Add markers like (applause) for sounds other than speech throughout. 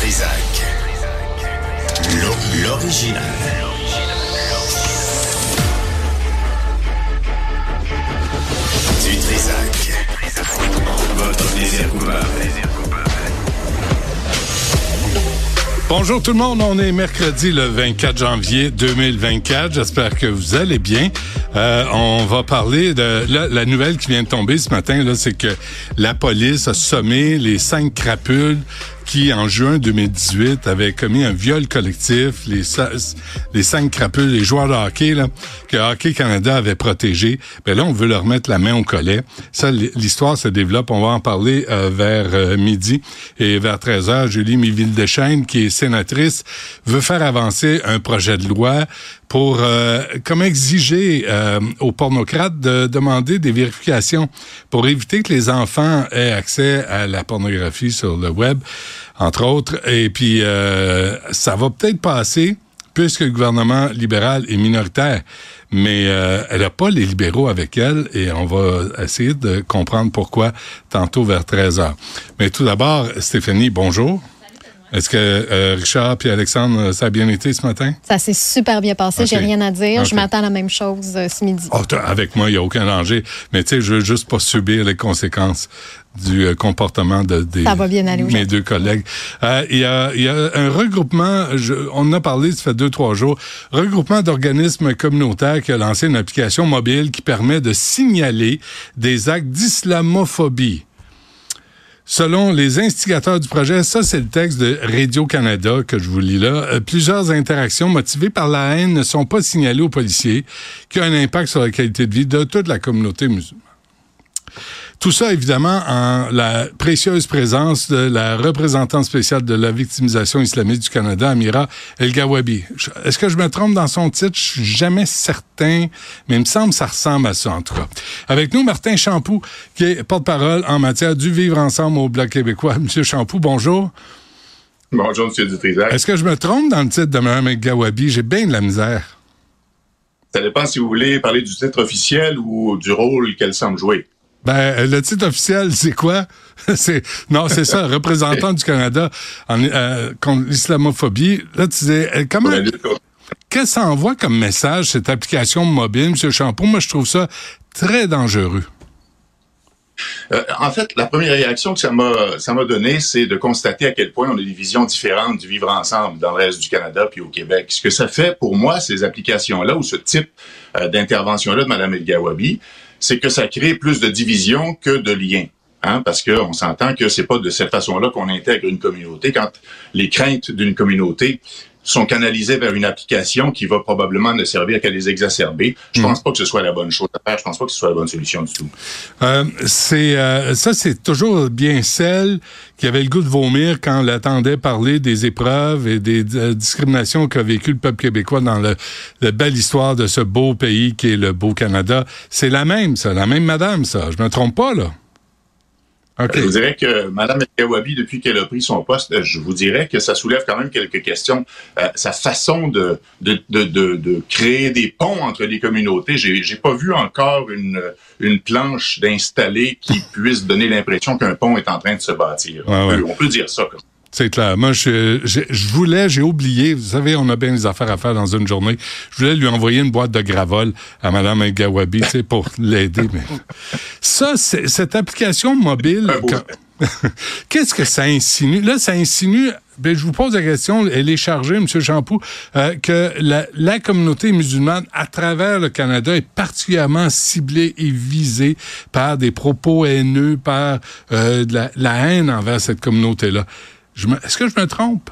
Trisac. L'original. Du. Votre. Bonjour tout le monde, on est mercredi le 24 janvier 2024. J'espère que vous allez bien. Euh, on va parler de la, la nouvelle qui vient de tomber ce matin. Là, c'est que la police a sommé les cinq crapules qui, en juin 2018, avaient commis un viol collectif, les, les cinq crapules, les joueurs de hockey, là, que Hockey Canada avait protégé. Ben là, on veut leur mettre la main au collet. Ça, l'histoire se développe. On va en parler euh, vers euh, midi et vers 13 heures. Julie Miville-Deschênes, qui est sénatrice, veut faire avancer un projet de loi pour euh, comme exiger euh, aux pornocrates de demander des vérifications pour éviter que les enfants aient accès à la pornographie sur le web, entre autres. Et puis, euh, ça va peut-être passer puisque le gouvernement libéral est minoritaire, mais elle n'a pas les libéraux avec elle et on va essayer de comprendre pourquoi tantôt vers 13 heures. Mais tout d'abord, Stéphanie, bonjour. Est-ce que euh, Richard puis Alexandre, ça a bien été ce matin? Ça s'est super bien passé. J'ai rien à dire. Je m'attends à la même chose euh, ce midi. Oh, avec moi, il n'y a aucun danger. Mais tu sais, je veux juste pas subir les conséquences du euh, comportement de, mes deux collègues. Il y, a, y, a, un regroupement, on en a parlé, ça fait deux, trois jours, regroupement d'organismes communautaires qui a lancé une application mobile qui permet de signaler des actes d'islamophobie. Selon les instigateurs du projet, ça c'est le texte de Radio-Canada que je vous lis là, euh, plusieurs interactions motivées par la haine ne sont pas signalées aux policiers, qui ont un impact sur la qualité de vie de toute la communauté musulmane. Tout ça, évidemment, en la précieuse présence de la représentante spéciale de la victimisation islamique du Canada, Amira El-Gawabi. Est-ce que je me trompe dans son titre? Je suis jamais certain, mais il me semble que ça ressemble à ça, en tout cas. Avec nous, Martin Champoux, qui est porte-parole en matière du vivre ensemble au Bloc québécois. (laughs) Monsieur Champoux, bonjour. Bonjour, Monsieur Dutrisac. Est-ce que je me trompe dans le titre de Mme El-Gawabi? J'ai bien de la misère. Ça dépend si vous voulez parler du titre officiel ou du rôle qu'elle semble jouer. Ben, le titre officiel, c'est quoi? (laughs) c'est Non, c'est ça, (laughs) représentant du Canada en, euh, contre l'islamophobie. Là, tu disais, euh, comment... Qu'est-ce que ça envoie comme message, cette application mobile, M. Champoux? Moi, je trouve ça très dangereux. Euh, en fait, la première réaction que ça m'a ça m'a donné, c'est de constater à quel point on a des visions différentes du vivre ensemble dans le reste du Canada puis au Québec. Ce que ça fait pour moi, ces applications-là ou ce type d'intervention-là de Mme El Gawabi, c'est que ça crée plus de division que de liens. Hein, parce qu'on s'entend que c'est pas de cette façon-là qu'on intègre une communauté. Quand les craintes d'une communauté sont canalisées vers une application qui va probablement ne servir qu'à les exacerber. Je pense mm. pas que ce soit la bonne chose à faire. Je pense pas que ce soit la bonne solution du tout. Euh, c'est euh, ça, c'est toujours bien celle qui avait le goût de vomir quand on attendait parler des épreuves et des euh, discriminations qu'a vécu le peuple québécois dans le, la belle histoire de ce beau pays qui est le beau Canada. C'est la même, ça, la même madame, ça. Je me trompe pas, là. Je vous dirais que Mme Kawabi, depuis qu'elle a pris son poste, euh, je vous dirais que ça soulève quand même quelques questions. Euh, sa façon de de, de, de, créer des ponts entre les communautés, j'ai, j'ai pas vu encore une, une planche d'installer qui puisse donner l'impression qu'un pont est en train de se bâtir. on, peut, dire ça comme c'est clair. Moi, je, je, voulais, j'ai oublié, vous savez, on a bien des affaires à faire dans une journée. Je voulais lui envoyer une boîte de gravol à Mme Gawabi, tu sais, pour (laughs) l'aider. Mais ça, cette application mobile, (laughs) qu'est-ce que ça insinue? Là, ça insinue, ben, je vous pose la question, elle est chargée, M. Champoux, euh, que la, la, communauté musulmane à travers le Canada est particulièrement ciblée et visée par des propos haineux, par euh, la, la haine envers cette communauté-là. Est-ce que je me trompe?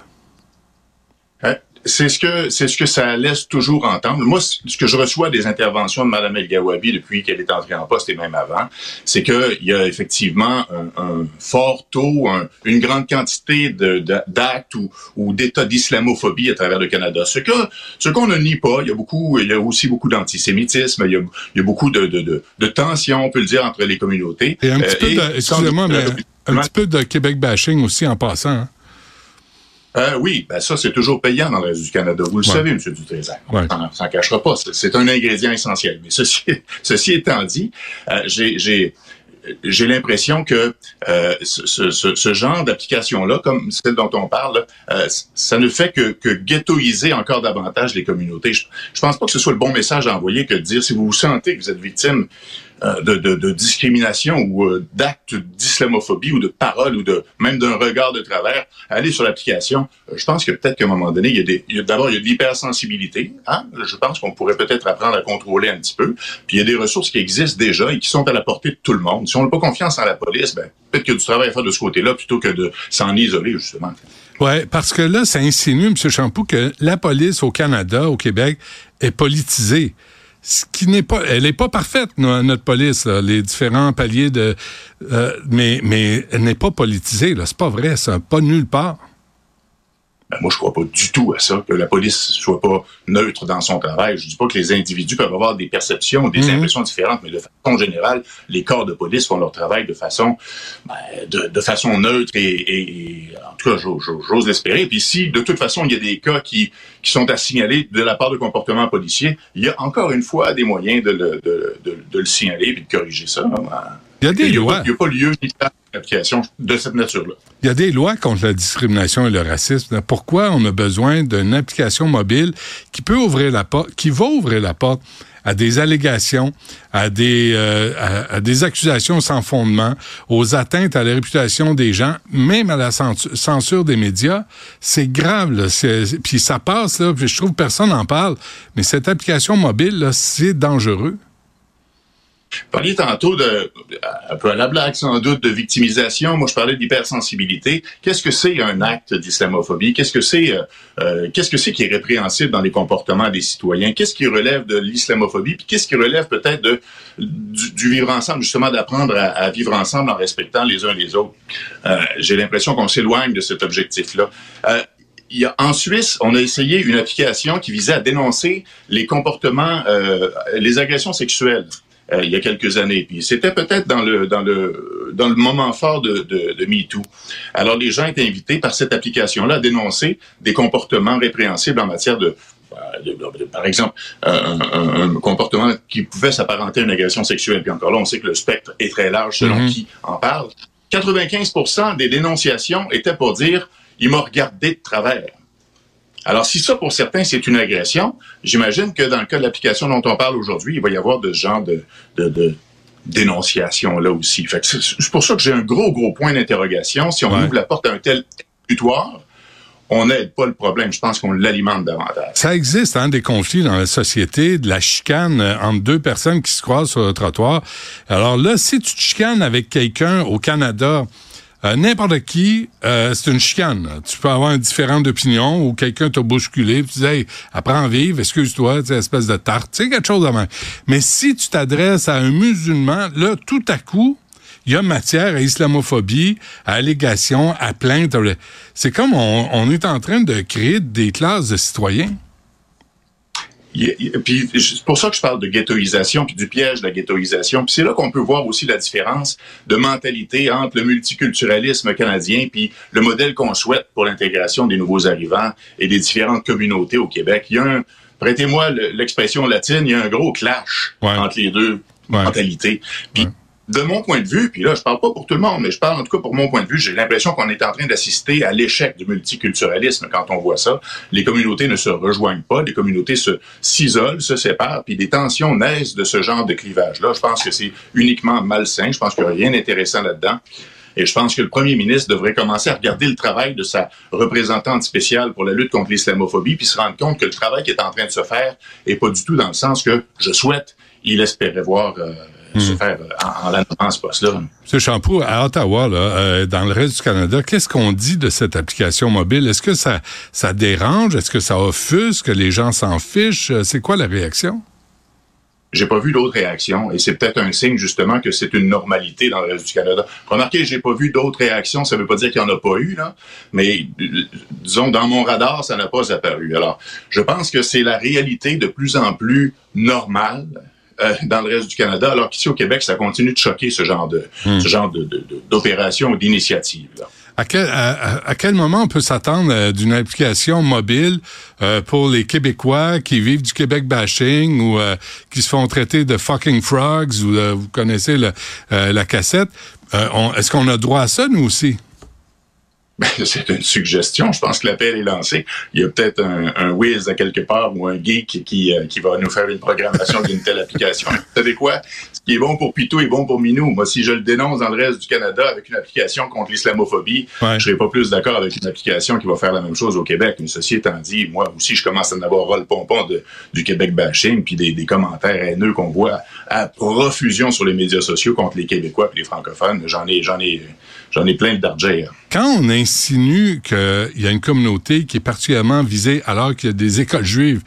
Hein? C'est ce que c'est ce que ça laisse toujours entendre. Moi, ce que je reçois des interventions de Mme El Gawabi depuis qu'elle est entrée en poste et même avant, c'est qu'il y a effectivement un, fort taux, une grande quantité d'actes ou, ou d'états d'islamophobie à travers le Canada. Ce que ce qu'on ne nie pas, il y a beaucoup, il y a aussi beaucoup d'antisémitisme, il, y a, beaucoup de, de, de, tensions, on peut le dire, entre les communautés. Et un petit peu, euh, excusez-moi, mais un petit peu de Québec bashing aussi en passant. Hein? Euh, oui, ben ça, c'est toujours payant dans le reste du Canada. Vous le savez, M. Dutrésor. Ouais. On s'en cachera pas. C'est un ingrédient essentiel. Mais ceci, (laughs) ceci étant dit, euh, j'ai j'ai l'impression que euh, ce, ce, ce, genre d'application-là, comme celle dont on parle, euh, ça ne fait que, que ghettoiser encore davantage les communautés. Je, je pense pas que ce soit le bon message à envoyer que de dire si vous vous sentez que vous êtes victime de, de, de, discrimination ou euh, d'actes d'islamophobie ou de paroles ou de même d'un regard de travers, allez sur l'application. Euh, je pense que peut-être qu'à un moment donné, il y a des, d'abord il y a de l'hypersensibilité. Hein? Je pense qu'on pourrait peut-être apprendre à contrôler un petit peu. Puis il y a des ressources qui existent déjà et qui sont à la portée de tout le monde. Si on n'a pas confiance en la police, ben peut-être qu'il y a du travail à faire de ce côté-là plutôt que de s'en isoler justement. Ouais, parce que là, ça insinue, M. Champoux, que la police au Canada, au Québec, est politisée ce qui n'est pas, elle n'est pas parfaite notre police, les différents paliers de, euh, mais mais elle n'est pas politisée là, c'est pas vrai, ça, pas nulle part. Ben moi, je crois pas du tout à ça, que la police soit pas neutre dans son travail. Je dis pas que les individus peuvent avoir des perceptions, des mhm. impressions différentes, mais de façon générale, les corps de police font leur travail de façon, ben, de, de, façon neutre et, et, en tout cas, j'ose l'espérer. Puis si, de toute façon, il y a des cas qui, qui sont à signaler de la part de comportements policiers, il y a encore une fois des moyens de le, de, de, de le signaler et de corriger ça. Il y a des lois. Il n'y a, pas lieu d'application de cette nature-là. Il y a des lois contre la discrimination et le racisme. Pourquoi on a besoin d'une application mobile qui peut ouvrir la porte, qui va ouvrir la porte à des allégations, à des, euh, à, des accusations sans fondement, aux atteintes à la réputation des gens, même à la censure des médias, c'est grave. Là. Puis ça passe, là, puis je trouve que personne n'en parle, mais cette application mobile, c'est dangereux. Parliez tantôt de, un peu à la blague sans doute, de victimisation. Moi, je parlais d'hypersensibilité. Qu'est-ce que c'est un acte d'islamophobie? Qu'est-ce que c'est, euh, euh, qu'est-ce que c'est qui est répréhensible dans les comportements des citoyens? Qu'est-ce qui relève de l'islamophobie? Puis qu'est-ce qui relève peut-être de, du, vivre ensemble, justement, d'apprendre à, vivre ensemble en respectant les uns les autres? Euh, j'ai l'impression qu'on s'éloigne de cet objectif-là. Il y a, en Suisse, on a essayé une application qui visait à dénoncer les comportements, les agressions sexuelles euh, il y a quelques années. Puis c'était peut-être dans le dans le dans le moment fort de, de, de MeToo. Alors les gens étaient invités par cette application-là à dénoncer des comportements répréhensibles en matière de par exemple, un, un, comportement qui pouvait s'apparenter à une agression sexuelle. Puis encore là, on sait que le spectre est très large selon mm-hmm. qui en parle. 95% des dénonciations étaient pour dire « il m'a regardé de travers ». Alors, si ça, pour certains, c'est une agression, j'imagine que dans le cas de l'application dont on parle aujourd'hui, il va y avoir de ce genre de, de, dénonciation là aussi. c'est pour ça que j'ai un gros, gros point d'interrogation. Si on ouvre la porte à un tel tutoir, on n'aide pas le problème. Je pense qu'on l'alimente davantage. Ça existe, hein, des conflits dans la société, de la chicane euh, entre deux personnes qui se croisent sur le trottoir. Alors là, si tu te chicanes avec quelqu'un au Canada, euh, n'importe qui, euh, c'est une chicane. Tu peux avoir une différente opinion ou quelqu'un t'a bousculé, tu dis hey, apprends à vivre, excuse-toi, tu espèce de tarte, tu sais quelque chose de même. Mais si tu t'adresses à un musulman, là tout à coup, il y a matière à islamophobie, à allégation, à plainte. C'est comme on est en train de créer des classes de citoyens. Puis c'est pour ça que je parle de ghettoisation puis du piège de la ghettoisation. Puis c'est là qu'on peut voir aussi la différence de mentalité entre le multiculturalisme canadien puis le modèle qu'on souhaite pour l'intégration des nouveaux arrivants et des différentes communautés au Québec. Il y a un, prêtez-moi l'expression latine, il y a un gros clash entre les deux mentalités. Puis de mon point de vue, puis là, je parle pas pour tout le monde, mais je parle en tout cas pour mon point de vue, j'ai l'impression qu'on est en train d'assister à l'échec du multiculturalisme quand on voit ça. Les communautés ne se rejoignent pas, les communautés se s'isolent, se séparent, puis des tensions naissent de ce genre de clivage-là. Je pense que c'est uniquement malsain. Je pense qu'il n'y a rien d'intéressant là-dedans. Et je pense que le premier ministre devrait commencer à regarder le travail de sa représentante spéciale pour la lutte contre l'islamophobie, puis se rendre compte que le travail qui est en train de se faire est pas du tout dans le sens que je souhaite, il espérait voir euh, se hmm. faire en, en, ce poste-là. M. Champoux, à Ottawa, là, euh, dans le reste du Canada, qu'est-ce qu'on dit de cette application mobile? Est-ce que ça, ça dérange? Est-ce que ça offusque? Que les gens s'en fichent? C'est quoi la réaction? J'ai pas vu d'autres réactions et c'est peut-être un signe justement que c'est une normalité dans le reste du Canada. Remarquez, j'ai pas vu d'autres réactions, ça veut pas dire qu'il y en a pas eu là, mais disons dans mon radar, ça n'a pas apparu. Alors, je pense que c'est la réalité de plus en plus normale euh, dans le reste du Canada, alors qu'ici au Québec, ça continue de choquer ce genre de hmm. ce genre de, d'opération ou d'initiative. À quel, à, quel moment on peut s'attendre euh, d'une application mobile euh, pour les Québécois qui vivent du Québec bashing ou euh, qui se font traiter de fucking frogs ou vous connaissez la cassette? Est-ce qu'on a droit à ça, nous aussi? Ben, (laughs) c'est une suggestion. Je pense que l'appel est lancé. Il y a peut-être un, un whiz à quelque part ou un geek qui, euh, qui va nous faire une programmation d'une telle application. (laughs) Vous savez quoi? Ce qui est bon pour Pitou est bon pour Minou. Moi, si je le dénonce dans le reste du Canada avec une application contre l'islamophobie, je serais pas plus d'accord avec une application qui va faire la même chose au Québec. Une ceci étant dit, moi aussi, je commence à en avoir le pompon de, du Québec bashing puis des, des commentaires haineux qu'on voit à profusion sur les médias sociaux contre les Québécois et les francophones. J'en ai, j'en ai, j'en ai plein de d'argent. Quand on insinue qu'il y a une communauté qui est particulièrement visée alors qu'il y a des écoles juives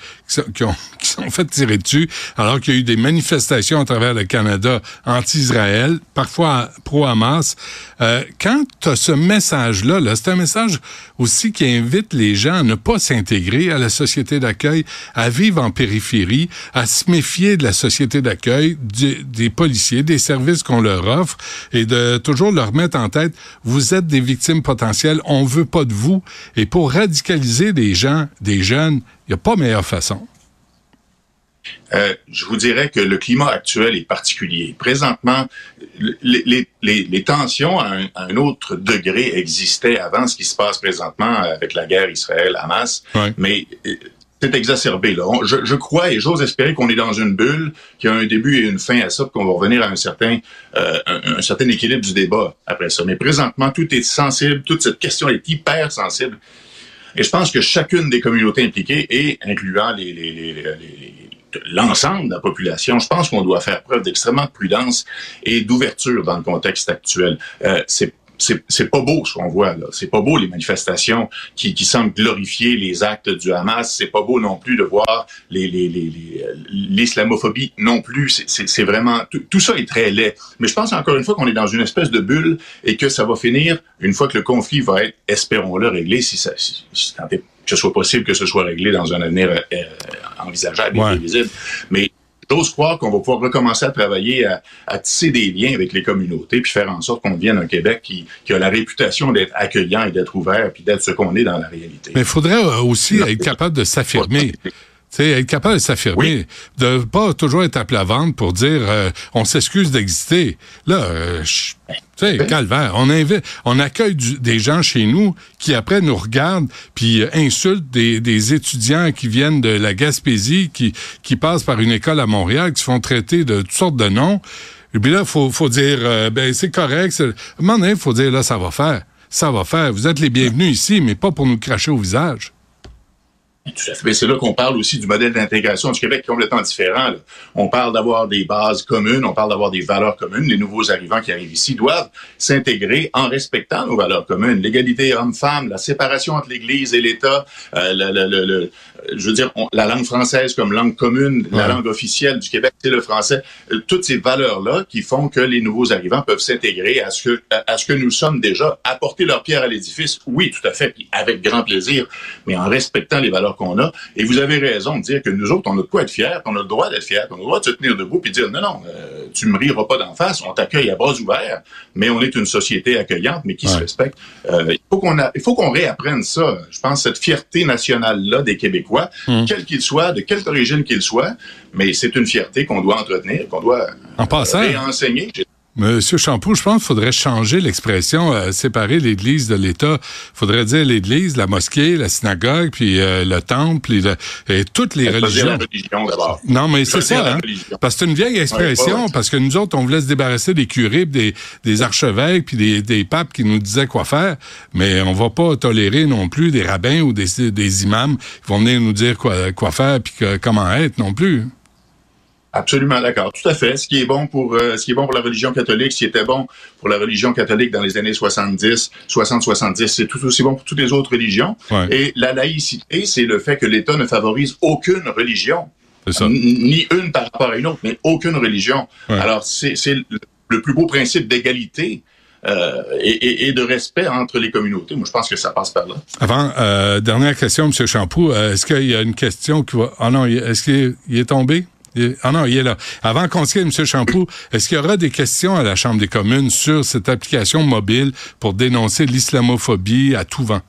qui ont, qui sont faites tirer dessus, alors qu'il y a eu des manifestations à travers le Canada anti-Israël, parfois pro-Hamas, euh, quand tu as ce message-là, -là, c'est un message aussi qui invite les gens à ne pas s'intégrer à la société d'accueil, à vivre en périphérie, à se méfier de la société d'accueil, des policiers, des services qu'on leur offre, et de toujours leur mettre en tête, vous êtes des victimes potentielles, on veut pas de vous. Et pour radicaliser des gens, des jeunes, il n'y a pas meilleure façon. Euh, je vous dirais que le climat actuel est particulier. Présentement, les, les, les tensions à un, autre degré existaient avant ce qui se passe présentement avec la guerre Israël-Hamas, mais euh, c'est exacerbé. Là. je, je, crois et j'ose espérer qu'on est dans une bulle, qu'il y a un début et une fin à ça, qu'on va revenir à un certain, euh, un, certain équilibre du débat après ça. Mais présentement, tout est sensible, toute cette question est hyper sensible. Et je pense que chacune des communautés impliquées, et incluant les, les, les l'ensemble de la population, je pense qu'on doit faire preuve d'extrêmement prudence et d'ouverture dans le contexte actuel. Euh, c'est c'est pas beau ce qu'on voit là. C'est pas beau les manifestations qui, qui semblent glorifier les actes du Hamas. C'est pas beau non plus de voir les l'islamophobie les, les, non plus. C'est vraiment tout, ça est très laid. Mais je pense encore une fois qu'on est dans une espèce de bulle et que ça va finir une fois que le conflit va être, espérons-le, réglé si ça si, si que ce soit possible que ce soit réglé dans un avenir euh, envisageable et visible. Mais j'ose croire qu'on va pouvoir recommencer à travailler à, tisser des liens avec les communautés, puis faire en sorte qu'on devienne un Québec qui, qui a la réputation d'être accueillant et d'être ouvert, puis d'être ce qu'on est dans la réalité. Mais il faudrait aussi être capable de s'affirmer. Sais, être capable de s'affirmer, de pas toujours être appelé à vendre pour dire euh, on s'excuse d'exister. Là, euh, tu sais, calvaire, on invite, on accueille des gens chez nous qui après nous regardent puis euh, insultent des, des, étudiants qui viennent de la Gaspésie, qui qui passent par une école à Montréal, qui se font traiter de toutes sortes de noms. Et puis là, faut faut dire ben c'est correct. À un moment donné, faut dire là ça va faire, ça va faire. Vous êtes les bienvenus ici, mais pas pour nous cracher au visage. Mais c'est là qu'on parle aussi du modèle d'intégration du Québec complètement différent. On parle d'avoir des bases communes, on parle d'avoir des valeurs communes. Les nouveaux arrivants qui arrivent ici doivent s'intégrer en respectant nos valeurs communes. L'égalité homme-femme, la séparation entre l'Église et l'État, euh, le, le, le, je veux dire, la langue française comme langue commune, la langue officielle du Québec, c'est le français. Euh, toutes ces valeurs-là qui font que les nouveaux arrivants peuvent s'intégrer à ce que à ce que nous sommes déjà, apporter leur pierre à l'édifice. Oui, tout à fait, puis avec grand plaisir, mais en respectant les valeurs qu'on a. Et vous avez raison de dire que nous autres, on a de quoi être fiers, qu'on a le droit d'être fiers, qu'on a le droit de se tenir debout puis dire non, non, euh, tu me riras pas d'en face, on t'accueille à bras ouverts, mais on est une société accueillante, mais qui se respecte. Euh, il faut qu'on il faut qu'on réapprenne ça. Je pense cette fierté nationale là des Québécois, mmh. quel qu'il soit, de quelque origine qu'il soit, mais c'est une fierté qu'on doit entretenir, qu'on doit en passant, réenseigner. Monsieur Champoux, je pense qu'il faudrait changer l'expression euh, séparer l'Église de l'État. Il faudrait dire l'Église, la mosquée, la synagogue, puis euh, le temple, et, toutes les religions. non, mais c'est ça, hein? Parce que c'est une vieille expression, parce que nous autres, on voulait se débarrasser des curés, des, des archevêques, puis des, des, papes qui nous disaient quoi faire, mais on va pas tolérer non plus des rabbins ou des, des imams qui vont venir nous dire quoi, quoi faire, puis comment être non plus. Absolument d'accord, tout à fait. Ce qui est bon pour euh, ce qui est bon pour la religion catholique, ce qui était bon pour la religion catholique dans les années 70, 60-70, c'est tout aussi bon pour toutes les autres religions. Et la laïcité, c'est le fait que l'État ne favorise aucune religion, ni une par rapport à une autre, mais aucune religion. Alors c'est le plus beau principe d'égalité. Euh, et, et, de respect entre les communautés. Moi, je pense que ça passe par là. Avant, euh, dernière question, M. Champoux. Est-ce qu'il y a une question qui va... Ah non, est-ce qu'il est tombé? Ah non, il est là. Avant qu'on se quitte, M. Champoux, est-ce qu'il y aura des questions à la Chambre des communes sur cette application mobile pour dénoncer l'islamophobie à tout vent?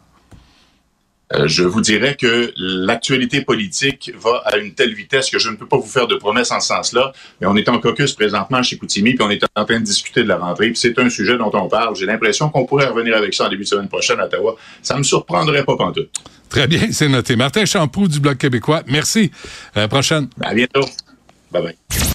Euh, je vous dirais que l'actualité politique va à une telle vitesse que je ne peux pas vous faire de promesses en ce sens-là. Mais on est en caucus présentement chez Koutimi, puis on est en train de discuter de la rentrée. Puis c'est un sujet dont on parle. J'ai l'impression qu'on pourrait revenir avec ça en début de semaine prochaine à Ottawa. Ça me surprendrait pas pantoute. Très bien, c'est noté. Martin Champoux du Bloc québécois, merci. À la prochaine. À bientôt. Bye bye.